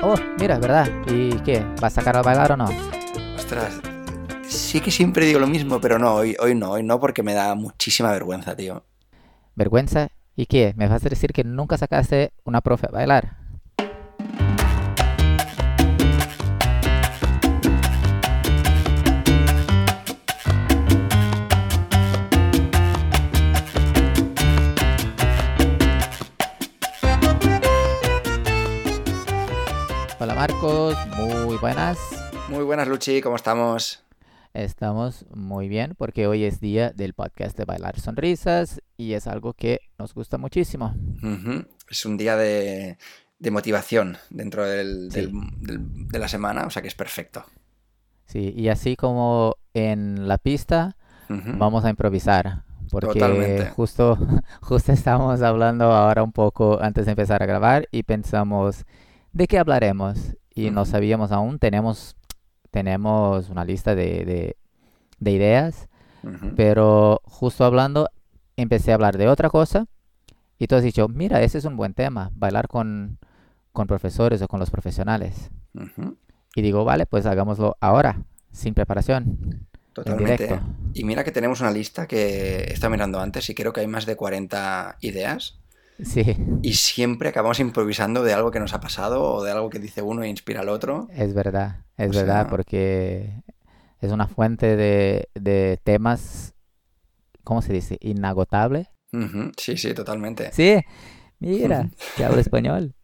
Oh, mira, ¿verdad? ¿Y qué? ¿Vas a sacar a bailar o no? Ostras, sí que siempre digo lo mismo, pero no, hoy, hoy no, hoy no porque me da muchísima vergüenza, tío. ¿Vergüenza? ¿Y qué? ¿Me vas a decir que nunca sacaste una profe a bailar? Hola Marcos, muy buenas. Muy buenas, Luchi, ¿cómo estamos? Estamos muy bien porque hoy es día del podcast de Bailar Sonrisas y es algo que nos gusta muchísimo. Es un día de, de motivación dentro del- Sí. del- del- de la semana, o sea que es perfecto. Sí, y así como en la pista, vamos a improvisar. Porque Totalmente. justo, justo estamos hablando ahora un poco antes de empezar a grabar y pensamos, ¿de qué hablaremos? Y no sabíamos aún, tenemos, tenemos una lista de, de- de ideas, pero justo hablando, empecé a hablar de otra cosa y tú has dicho, mira, ese es un buen tema, bailar con, con profesores o con los profesionales. Y digo, vale, pues hagámoslo ahora, sin preparación, en Totalmente. Y mira que tenemos una lista que estado mirando antes y creo que hay más de 40 ideas. Sí, Y siempre acabamos improvisando de algo que nos ha pasado o de algo que dice uno e inspira al otro. es verdad, es O verdad, sea- porque es una fuente de, de temas, ¿cómo se dice? Inagotable. Sí, sí, totalmente. Sí, mira, que hablo español.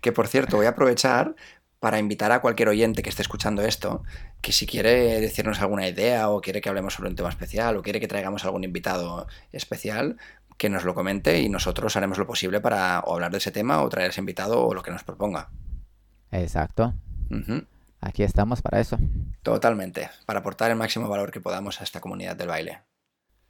Que por cierto, voy a aprovechar para invitar a cualquier oyente que esté escuchando esto, que si quiere decirnos alguna idea o quiere que hablemos sobre un tema especial o quiere que traigamos algún invitado especial, que nos lo comente y nosotros haremos lo posible para o hablar de ese tema o traer ese invitado o lo que nos proponga. Exacto, aquí estamos para eso. Totalmente, para aportar el máximo valor que podamos a esta comunidad del baile.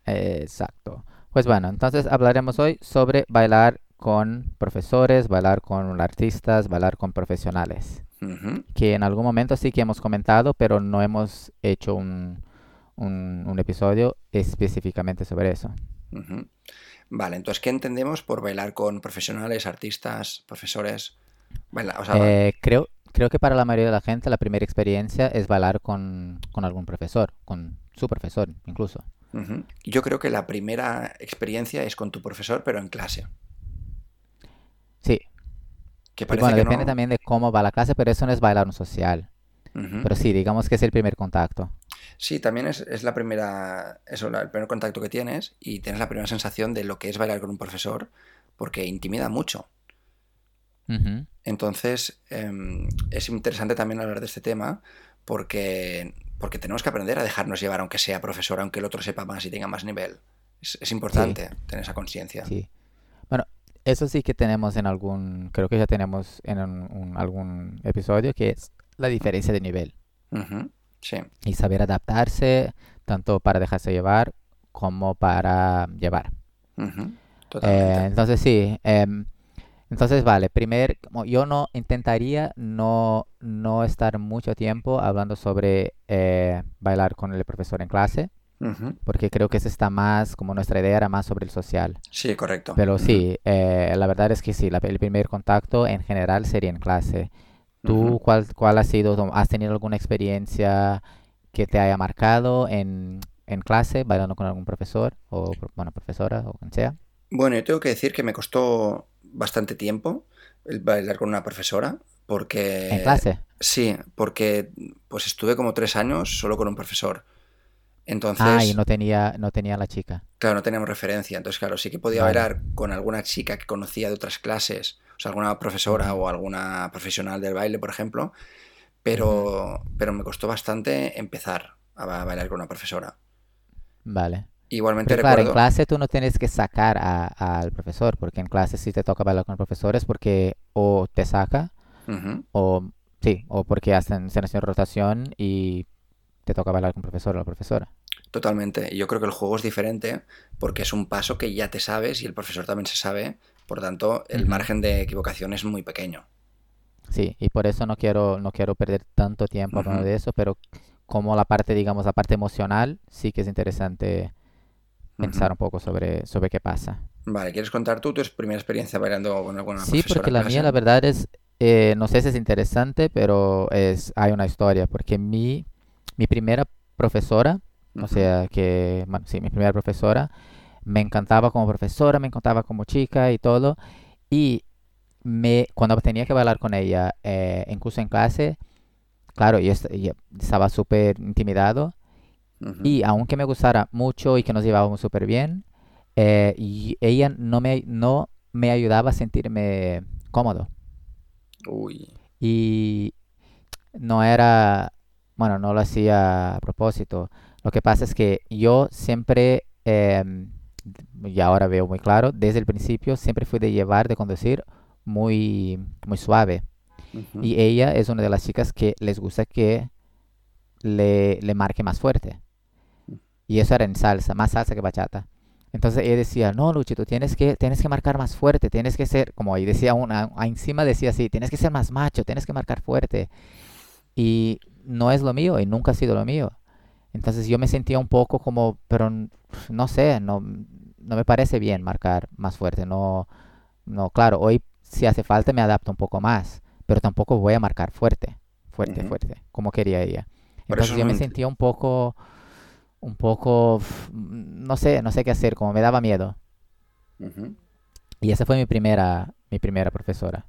Exacto. Pues bueno, entonces hablaremos hoy sobre bailar con profesores, bailar con artistas, bailar con profesionales. Que en algún momento sí que hemos comentado, pero no hemos hecho un, un- un episodio específicamente sobre eso. Vale, entonces, ¿qué entendemos por bailar con profesionales, artistas, profesores? Baila- o sea, Eh, creo, creo que para la mayoría de la gente la primera experiencia es bailar con, con algún profesor, con su profesor incluso. Yo creo que la primera experiencia es con tu profesor, pero en clase. Sí, Que parece bueno, que depende no. también de cómo va la clase, pero eso no es bailar un social. Pero sí, digamos que es el primer contacto. Sí, también es, es la primera, eso, la- el primer contacto que tienes y tienes la primera sensación de lo que es bailar con un profesor, porque intimida mucho. Entonces, em, es interesante también hablar de este tema porque, porque tenemos que aprender a dejarnos llevar, aunque sea profesor, aunque el otro sepa más y tenga más nivel. Es, es importante tener esa conciencia. Sí. Bueno, eso sí que tenemos en algún, creo que ya tenemos en un- un- algún episodio, que es la diferencia de nivel. Ujú, Sí, y saber adaptarse tanto para dejarse llevar como para llevar. Eh, entonces sí, em, entonces vale, primer, yo no intentaría no, no estar mucho tiempo hablando sobre eh, bailar con el profesor en clase, porque creo que eso está más, como nuestra idea era más sobre el social. Sí, correcto. Pero sí, eh, la verdad es que sí, la- el primer contacto en general sería en clase. ¿Tú ujú. cuál, cuál ha sido, has tenido alguna experiencia que te haya marcado en, en clase, bailando con algún profesor o, bueno, profesora o quien sea? Bueno, yo tengo que decir que me costó bastante tiempo el bailar con una profesora, ¿En porque clase? sí, porque pues estuve como tres años solo con un profesor. Ah, y Entonces, no tenía, no tenía la chica. claro, no teníamos referencia. Entonces, claro, sí que podía bailar con alguna chica que conocía de otras clases, o sea, alguna profesora o alguna profesional del baile, por ejemplo, pero, pero me costó bastante empezar a ba- bailar con una profesora. Vale. Igualmente Pero claro, en recuerdo, clase tú no tienes que sacar a- al profesor, porque en clase sí te toca bailar con profesores porque o te saca Ujú, o sí, o porque hacen, se hacen rotación y te toca bailar con profesor o la profesora. Totalmente. Yo creo que el juego es diferente porque es un paso que ya te sabes y el profesor también se sabe. Por tanto, el Ujú. margen de equivocación es muy pequeño. Sí, y por eso no quiero, no quiero perder tanto tiempo hablando Ujú, de eso, pero como la parte, digamos, la parte emocional, sí que es interesante pensar ujú. un poco sobre, sobre qué pasa. Vale, ¿quieres contar tú tu primera experiencia bailando con alguna Sí, porque la mía, la verdad, es, eh, no sé si es interesante, pero es, hay una historia, porque mi, mi primera profesora, o sea, que, bueno, sí, mi primera profesora, me encantaba como profesora, me encantaba como chica y todo, y me, cuando tenía que bailar con ella, eh, incluso en clase, claro, yo, estaba súper intimidado, y aunque me gustara mucho y que nos llevábamos súper bien, eh, y ella no me, no me ayudaba a sentirme cómodo. Uy. Y no era, bueno, no lo hacía a propósito. Lo que pasa es que yo siempre, em, y ahora veo muy claro, desde el principio siempre fui de llevar, de conducir muy, muy suave. Y ella es una de las chicas que les gusta que le, le marque más fuerte. Y eso era en salsa, más salsa que bachata. Entonces ella decía, no, Luchito, tienes que, tienes que marcar más fuerte, tienes que ser, como ahí decía una, encima decía así, tienes que ser más macho, tienes que marcar fuerte. Y no es lo mío y nunca ha sido lo mío. Entonces yo me sentía un poco como, pero no sé, no, no me parece bien marcar más fuerte. No, no, claro, hoy si hace falta me adapto un poco más, pero tampoco voy a marcar fuerte, fuerte, fuerte, como quería ella. Entonces yo me sentía un poco un poco, no sé, no sé qué hacer, como me daba miedo. Y esa fue mi primera, mi primera profesora.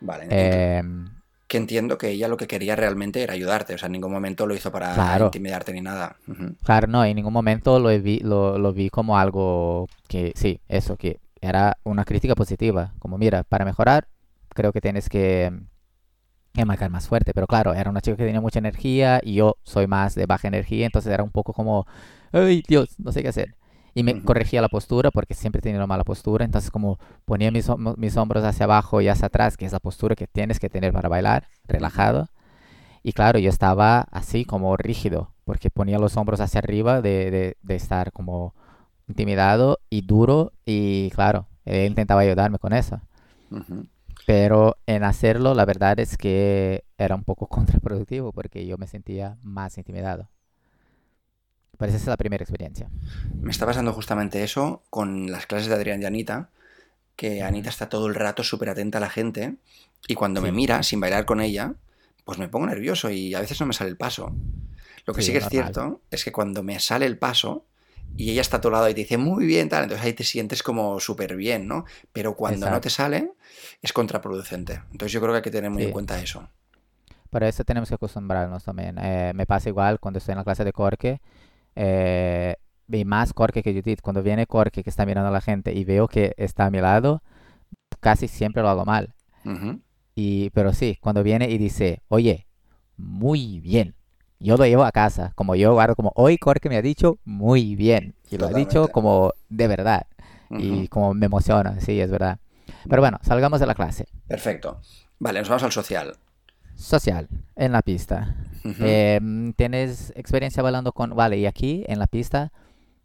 Vale. Em, que entiendo que ella lo que quería realmente era ayudarte, o sea, en ningún momento lo hizo para intimidarte ni nada. Claro, no, en ningún momento lo vi, lo, lo vi como algo que, sí, eso, que era una crítica positiva, como mira, para mejorar creo que tienes que que marcar más fuerte. Pero claro, era una chica que tenía mucha energía y yo soy más de baja energía, entonces era un poco como, ay Dios, no sé qué hacer. Y me corregía la postura porque siempre he tenido mala postura, entonces como ponía mis, mis hombros hacia abajo y hacia atrás, que es la postura que tienes que tener para bailar, relajado. Y claro, yo estaba así como rígido, porque ponía los hombros hacia arriba de, de, de estar como intimidado y duro y claro, él intentaba ayudarme con eso. Pero en hacerlo, la verdad es que era un poco contraproductivo porque yo me sentía más intimidado. Pero esa es la primera experiencia. Me está pasando justamente eso con las clases de Adrián y Anita, que Anita está todo el rato súper atenta a la gente y cuando me mira sin bailar con ella, pues me pongo nervioso y a veces no me sale el paso. Lo que sí, que es cierto es que cuando me sale el paso, y ella está a tu lado y te dice muy bien, tal, entonces ahí te sientes como súper bien, ¿no? Pero cuando no te sale, es contraproducente. Entonces yo creo que hay que tener muy en cuenta eso. Para eso tenemos que acostumbrarnos también. Eh, me pasa igual cuando estoy en la clase de Corque, eh, y más Corque que Judith. Cuando viene Corque que está mirando a la gente y veo que está a mi lado, casi siempre lo hago mal. y, pero sí, cuando viene y dice, oye, muy bien, yo lo llevo a casa, como yo guardo como hoy Corque me ha dicho muy bien, y lo ha dicho como de verdad, y como me emociona, sí, es verdad. Pero bueno, salgamos de la clase. Perfecto. Vale, nos vamos al social. Social, en la pista. Em, ¿Tienes experiencia bailando con... Vale, y aquí en la pista,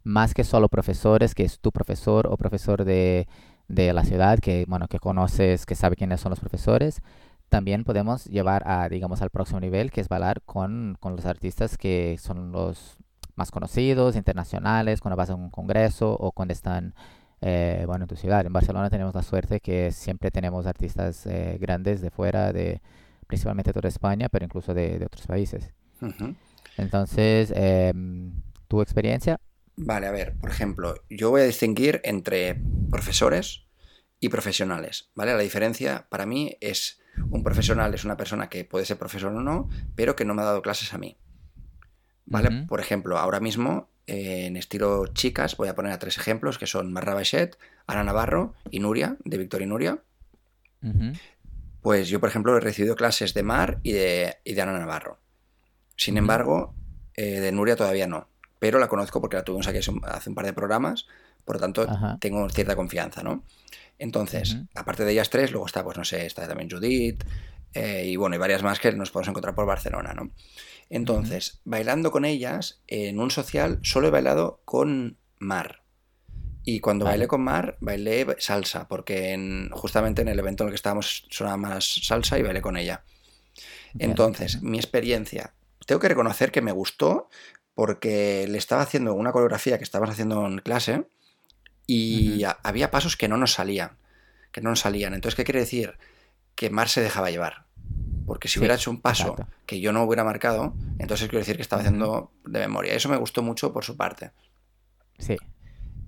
más que solo profesores, que es tu profesor o profesor de, de la ciudad, que, bueno, que conoces, que sabe quiénes son los profesores, también podemos llevar a, digamos, al próximo nivel, que es bailar con, con los artistas que son los más conocidos, internacionales, cuando vas a un congreso o cuando están, eh, bueno, en tu ciudad. En Barcelona tenemos la suerte que siempre tenemos artistas eh, grandes de fuera, de principalmente toda España, pero incluso de, de otros países. Entonces, em, ¿tu experiencia? Vale, a ver, por ejemplo, yo voy a distinguir entre profesores y profesionales, ¿vale? La diferencia para mí es un profesional es una persona que puede ser profesor o no, pero que no me ha dado clases a mí. ¿Vale? Por ejemplo, ahora mismo en estilo chicas voy a poner a tres ejemplos que son Marra Baixet, Ana Navarro y Nuria, de Victoria y Nuria. Pues yo, por ejemplo, he recibido clases de Mar y de, Ana Navarro. Sin embargo, eh, de Nuria todavía no. Pero la conozco porque la tuvimos aquí hace un par de programas, por lo tanto tengo cierta confianza, ¿no? Entonces, aparte de ellas tres, luego está, pues no sé, está también Judith, eh, y bueno, hay varias más que nos podemos encontrar por Barcelona, ¿no? Entonces, bailando con ellas, en un social solo he bailado con Mar. Y cuando bailé con Mar, bailé salsa, porque en, justamente en el evento en el que estábamos sonaba más salsa y bailé con ella. Entonces, mi experiencia, tengo que reconocer que me gustó porque le estaba haciendo una coreografía que estábamos haciendo en clase y había pasos que no nos salían, que no nos salían. Entonces, ¿qué quiere decir? que Mar se dejaba llevar. Porque si Sí, hubiera hecho un paso exacto. que yo no hubiera marcado, entonces quiero decir que estaba haciendo de memoria. Eso me gustó mucho por su parte. Sí.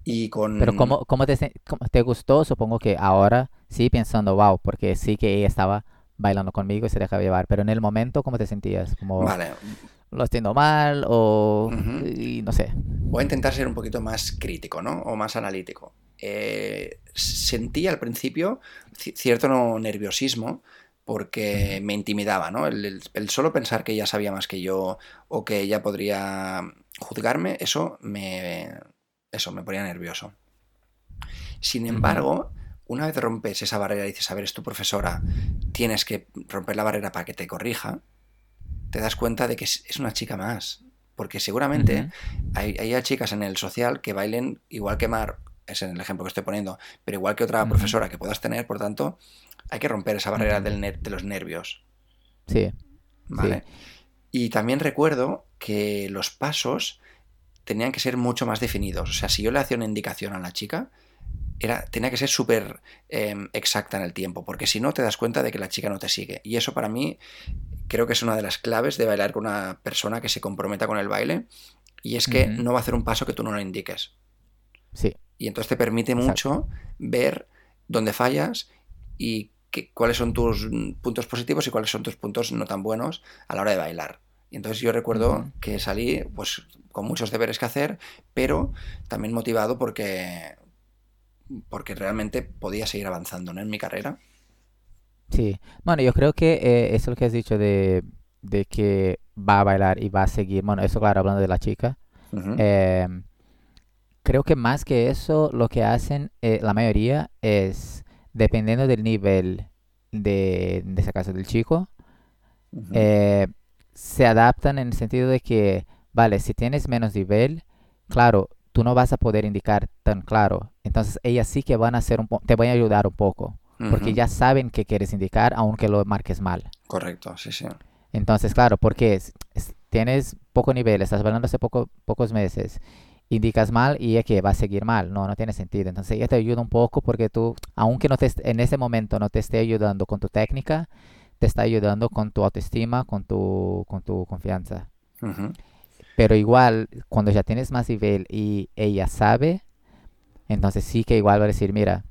Y con... Pero ¿cómo, cómo te, cómo te gustó? Supongo que ahora sí pensando, wow, porque sí que ella estaba bailando conmigo y se dejaba llevar. Pero en el momento, ¿cómo te sentías? Como Vale, lo haciendo mal o y no sé. voy a intentar ser un poquito más crítico, ¿no? O más analítico. Eh, sentí al principio ci- cierto no- nerviosismo porque me intimidaba, ¿no? El, el- el solo pensar que ella sabía más que yo o que ella podría juzgarme, eso me, eso me ponía nervioso. Sin embargo, una vez rompes esa barrera y dices, a ver, es tu profesora, tienes que romper la barrera para que te corrija, te das cuenta de que es una chica más. Porque seguramente hay, hay chicas en el social que bailen igual que Mar, es en el ejemplo que estoy poniendo, pero igual que otra profesora que puedas tener, por tanto, hay que romper esa barrera del ner- de los nervios, Sí, ¿vale? Y también recuerdo que los pasos tenían que ser mucho más definidos. O sea, si yo le hacía una indicación a la chica, era, tenía que ser súper eh, exacta en el tiempo, porque si no te das cuenta de que la chica no te sigue. Y eso para mí creo que es una de las claves de bailar con una persona que se comprometa con el baile, y es que no va a hacer un paso que tú no le indiques. sí, Y entonces te permite Exacto. mucho ver dónde fallas y cuáles son tus mm, puntos positivos y cuáles son tus puntos no tan buenos a la hora de bailar. Y entonces yo recuerdo que salí pues con muchos deberes que hacer, pero también motivado porque porque realmente podía seguir avanzando ¿no? en mi carrera. sí. Bueno, yo creo que eh, eso es lo que has dicho de, de que va a bailar y va a seguir. Bueno, eso claro, hablando de la chica. Ujú. Eh, creo que más que eso, lo que hacen eh, la mayoría es, dependiendo del nivel de, en ese caso del chico, Ujú. eh, se adaptan en el sentido de que, vale, si tienes menos nivel, claro, tú no vas a poder indicar tan claro. Entonces ellas sí que van a hacer un po- te van a ayudar un poco, porque ya saben qué quieres indicar, aunque lo marques mal. Correcto, sí, sí. Entonces, claro, porque es- es- tienes poco nivel, estás bailando hace poco, pocos meses, indicas mal y es que va a seguir mal, no, no tiene sentido. Entonces ella te ayuda un poco porque tú, aunque no te, en ese momento no te esté ayudando con tu técnica, te está ayudando con tu autoestima, con tu, con tu confianza. Ujú. Pero igual, cuando ya tienes más nivel y ella sabe, entonces sí que igual va a decir, mira,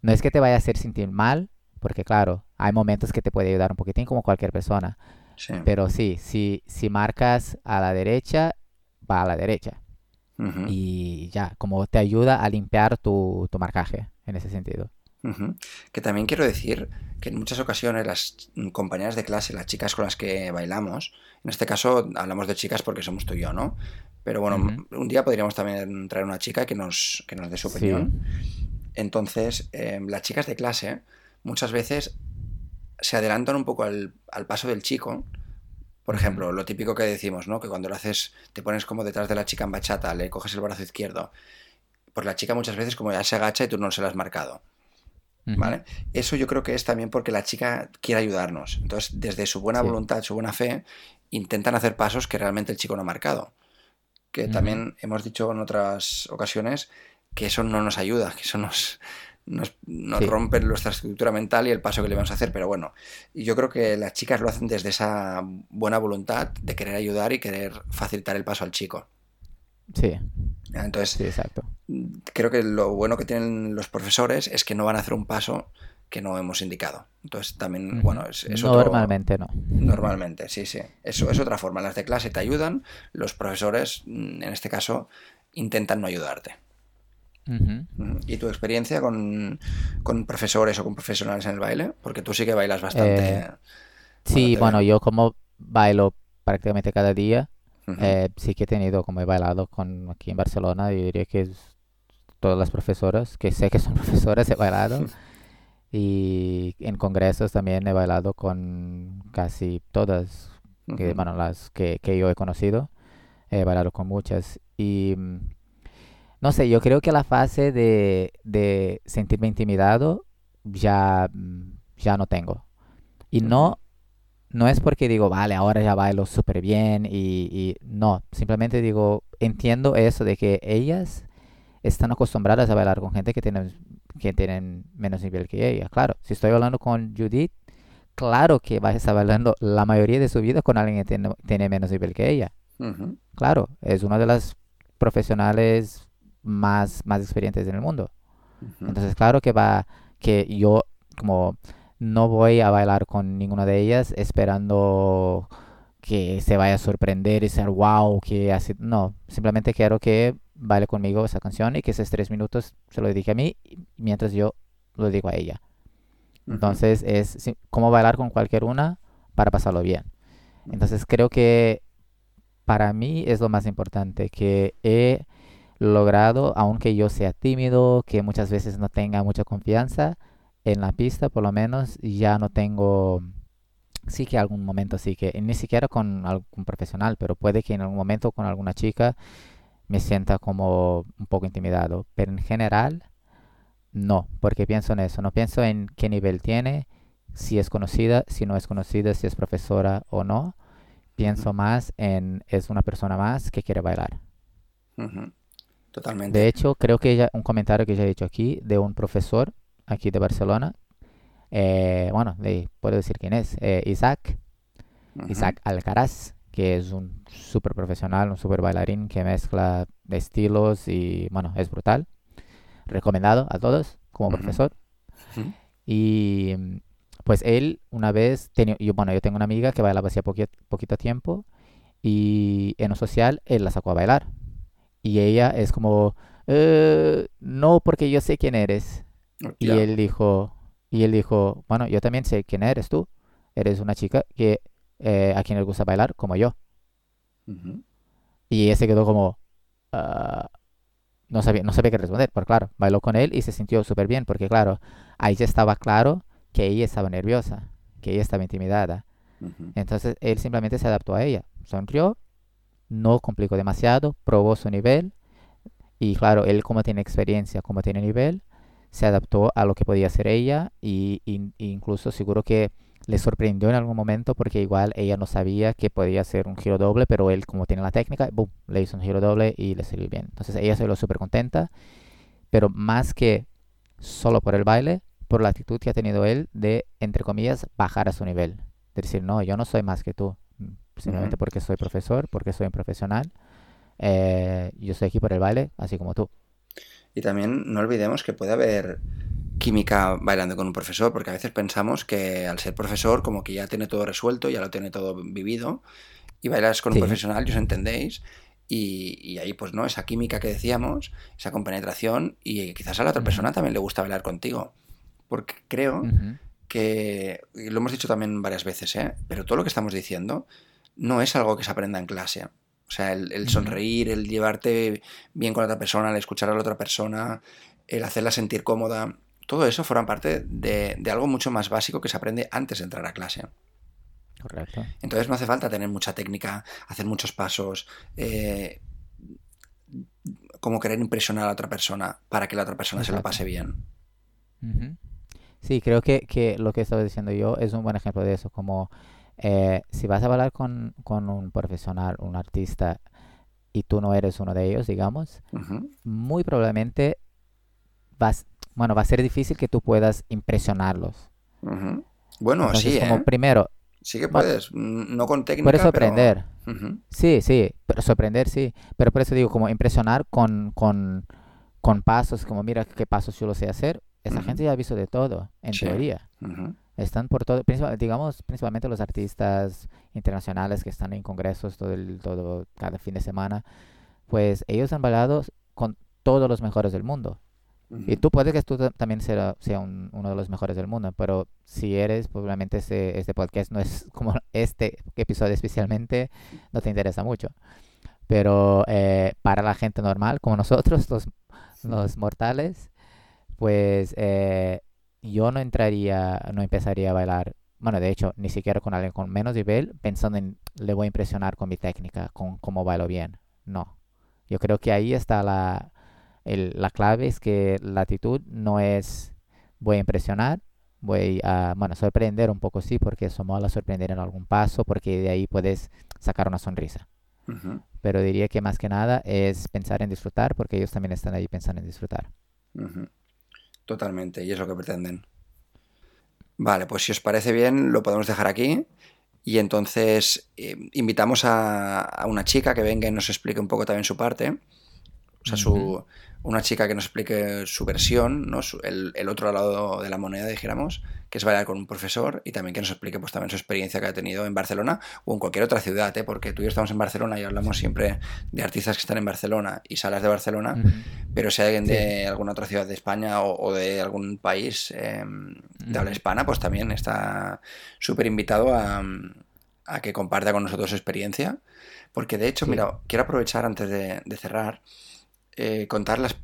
no es que te vaya a hacer sentir mal, porque claro, hay momentos que te puede ayudar un poquitín como cualquier persona. Sí. Pero sí, si, si marcas a la derecha, va a la derecha. Ujú. Y ya, como te ayuda a limpiar tu, tu marcaje en ese sentido. Que también quiero decir que en muchas ocasiones las compañeras de clase, las chicas con las que bailamos, en este caso hablamos de chicas porque somos tú y yo, ¿no? Pero bueno, un día podríamos también traer una chica que nos, que nos dé su Sí. opinión. Entonces, eh, las chicas de clase muchas veces se adelantan un poco al, al paso del chico. Por ejemplo, lo típico que decimos, ¿no? Que cuando lo haces, te pones como detrás de la chica en bachata, le coges el brazo izquierdo. Pues la chica muchas veces como ya se agacha y tú no se la has marcado. ¿Vale? Eso yo creo que es también porque la chica quiere ayudarnos. Entonces, desde su buena Sí. voluntad, su buena fe, intentan hacer pasos que realmente el chico no ha marcado. Que también hemos dicho en otras ocasiones que eso no nos ayuda, que eso nos, nos, nos Sí. rompe nuestra estructura mental y el paso que le vamos a hacer. Pero bueno, yo creo que las chicas lo hacen desde esa buena voluntad de querer ayudar y querer facilitar el paso al chico. Sí, Entonces, sí, exacto. creo que lo bueno que tienen los profesores es que no van a hacer un paso que no hemos indicado. Entonces también, bueno, es, es otro- Normalmente no. Normalmente, sí, sí. Eso es otra forma. Las de clase te ayudan, los profesores, mm, en este caso, intentan no ayudarte. ¿Y tu experiencia con, con profesores o con profesionales en el baile? Porque tú sí que bailas bastante. Eh, Sí, bueno, yo como bailo prácticamente cada día, Ujú. eh, sí que he tenido, como he bailado con aquí en Barcelona, yo diría que todas las profesoras, que sé que son profesoras, he bailado. Y en congresos también he bailado con casi todas, que, Ujú. bueno, las que, que yo he conocido. He bailado con muchas. Y mm, no sé, yo creo que la fase de, de sentirme intimidado ya, mm, ya no tengo. Y no, no es porque digo, vale, ahora ya bailo súper bien y, y no, simplemente digo, entiendo eso de que ellas están acostumbradas a bailar con gente que tienen, que tienen menos nivel que ella. Claro, si estoy hablando con Judith claro que va a estar bailando la mayoría de su vida con alguien que tiene, tiene menos nivel que ella. Claro, es una de las profesionales más, más experientes en el mundo. Entonces, claro que va, que yo como no voy a bailar con ninguna de ellas esperando que se vaya a sorprender y ser wow, que así, no, simplemente quiero que baile conmigo esa canción y que esos tres minutos se lo dedique a mí mientras yo lo digo a ella. Entonces es como bailar con cualquier una para pasarlo bien. Entonces creo que para mí es lo más importante, que he logrado, aunque yo sea tímido, que muchas veces no tenga mucha confianza, en la pista por lo menos ya no tengo, sí que algún momento sí que, ni siquiera con algún profesional, pero puede que en algún momento con alguna chica me sienta como un poco intimidado, pero en general no, porque pienso en eso, no pienso en qué nivel tiene, si es conocida, si no es conocida, si es profesora o no. Pienso más en es una persona más que quiere bailar. ujú. De Totalmente. hecho, creo que un comentario que ya he dicho aquí de un profesor aquí de Barcelona, eh, bueno, de- puedo decir quién es, eh, Isaac, Isaac Alcaraz, que es un súper profesional, un súper bailarín que mezcla estilos y bueno, es brutal. Recomendado a todos como profesor. Y pues él una vez, tenía, yo, bueno, yo tengo una amiga que bailaba hacía poqui- poquito tiempo y en un social él la sacó a bailar. Y ella es como, "Eh, no, porque yo sé quién eres. Y Hostia. él dijo, y él dijo, bueno, yo también sé quién eres tú. Eres una chica que eh, a quien le gusta bailar como yo. Ujú, Y ella se quedó como, "Ah", no sabía, no sabía qué responder, pero claro, bailó con él y se sintió súper bien, porque claro, ahí ya estaba claro que ella estaba nerviosa, que ella estaba intimidada. ujú, Entonces él simplemente se adaptó a ella, sonrió, no complicó demasiado, probó su nivel y claro, él como tiene experiencia, como tiene nivel, se adaptó a lo que podía hacer ella y, y- incluso seguro que le sorprendió en algún momento porque igual ella no sabía que podía hacer un giro doble, pero él como tiene la técnica, boom, le hizo un giro doble y le salió bien. Entonces ella se lo súper contenta, pero más que solo por el baile, por la actitud que ha tenido él de, entre comillas, bajar a su nivel. De decir, no, yo no soy más que tú, mm, simplemente porque soy profesor, porque soy un profesional, eh, yo estoy aquí por el baile, así como tú. Y también no olvidemos que puede haber química bailando con un profesor, porque a veces pensamos que al ser profesor como que ya tiene todo resuelto, ya lo tiene todo vivido, y bailas con un profesional y os entendéis, y, y ahí pues no, esa química que decíamos, esa compenetración, y quizás a la otra persona también le gusta bailar contigo, porque creo que, y lo hemos dicho también varias veces, ¿eh? pero todo lo que estamos diciendo no es algo que se aprenda en clase. O sea, el, sonreír, el llevarte bien con la otra persona, el escuchar a la otra persona, el hacerla sentir cómoda, todo eso forma parte de, de algo mucho más básico que se aprende antes de entrar a clase. correcto. Entonces no hace falta tener mucha técnica, hacer muchos pasos, eh, como querer impresionar a la otra persona para que la otra persona se lo pase bien. Sí, creo que, que lo que estaba diciendo yo es un buen ejemplo de eso, como eh, si vas a bailar con, con un profesional, un artista, y tú no eres uno de ellos, digamos, muy probablemente vas, bueno, va a ser difícil que tú puedas impresionarlos. Bueno, Entonces, sí, como ¿eh? primero, Sí que puedes, no con puedes técnica, pero... sorprender, ujú, sí, sí, pero sorprender, sí, pero por eso digo, como impresionar con, con, con pasos, como mira qué pasos yo lo sé hacer, esa gente ya ha visto de todo, en Sí. teoría. Están por todo, principal- digamos, principalmente los artistas internacionales que están en congresos todo el, todo, cada fin de semana, pues ellos han bailado con todos los mejores del mundo. Y tú puedes que tú ta- también sea, sea un- uno de los mejores del mundo, pero si eres, probablemente este, este podcast no es como este episodio especialmente, no te interesa mucho. Pero eh, para la gente normal, como nosotros, los, los mortales, pues eh, yo no entraría, no empezaría a bailar, bueno, de hecho, ni siquiera con alguien con menos nivel, pensando en le voy a impresionar con mi técnica, con cómo bailo bien. No. Yo creo que ahí está la, el- la clave, es que la actitud no es voy a impresionar, voy a, bueno, sorprender un poco, sí, porque eso mola sorprender en algún paso, porque de ahí puedes sacar una sonrisa. Pero diría que más que nada es pensar en disfrutar, porque ellos también están ahí pensando en disfrutar. Totalmente, y es lo que pretenden. Vale, pues si os parece bien, lo podemos dejar aquí. Y entonces eh, invitamos a, a una chica que venga y nos explique un poco también su parte. O sea, su, una chica que nos explique su versión, ¿no? el, el, otro lado de la moneda, dijéramos, que es bailar con un profesor y también que nos explique pues, también su experiencia que ha tenido en Barcelona o en cualquier otra ciudad, ¿eh? porque tú y yo estamos en Barcelona y hablamos siempre de artistas que están en Barcelona y salas de Barcelona, uh -huh. pero si hay alguien de sí. alguna otra ciudad de España o, o de algún país eh, de habla hispana, pues también está súper invitado a, a, que comparta con nosotros su experiencia, porque de hecho, sí. mira, quiero aprovechar antes de, de cerrar eh.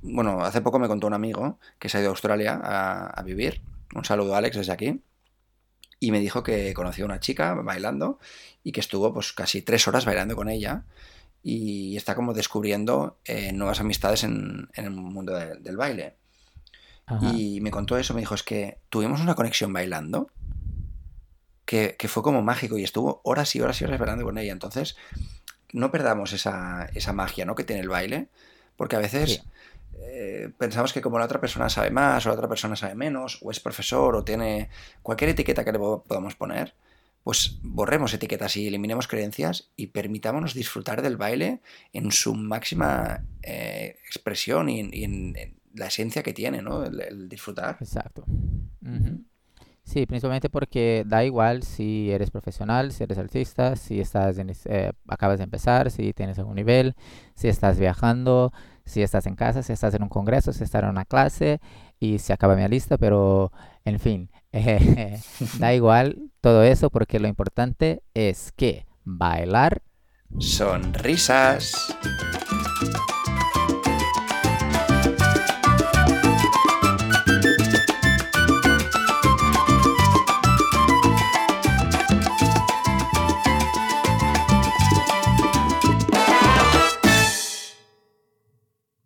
Bueno, hace poco me contó un amigo que se ha ido a Australia a, a, vivir. Un saludo a Alex desde aquí. Y me dijo que conoció a una chica bailando y que estuvo pues casi tres horas bailando con ella. Y está como descubriendo eh, nuevas amistades en, en, el mundo de, del baile. Ajá. Y me contó eso, me dijo, es que tuvimos una conexión bailando que, que, fue como mágico y estuvo horas y horas y horas bailando con ella. Entonces, no perdamos esa, esa magia ¿no? que tiene el baile, porque a veces sí. eh, pensamos que como la otra persona sabe más o la otra persona sabe menos, o es profesor o tiene cualquier etiqueta que le podamos poner, pues borremos etiquetas y eliminemos creencias y permitámonos disfrutar del baile en su máxima eh, expresión y, y en, en, la esencia que tiene, ¿no? El, el disfrutar. Exacto. Uh -huh. Sí, principalmente porque da igual si eres profesional, si eres artista, si estás en, eh, acabas de empezar, si tienes algún nivel, si estás viajando, si estás en casa, si estás en un congreso, si estás en una clase y se acaba mi lista, pero en fin, eh, da igual todo eso porque lo importante es que bailar sonrisas.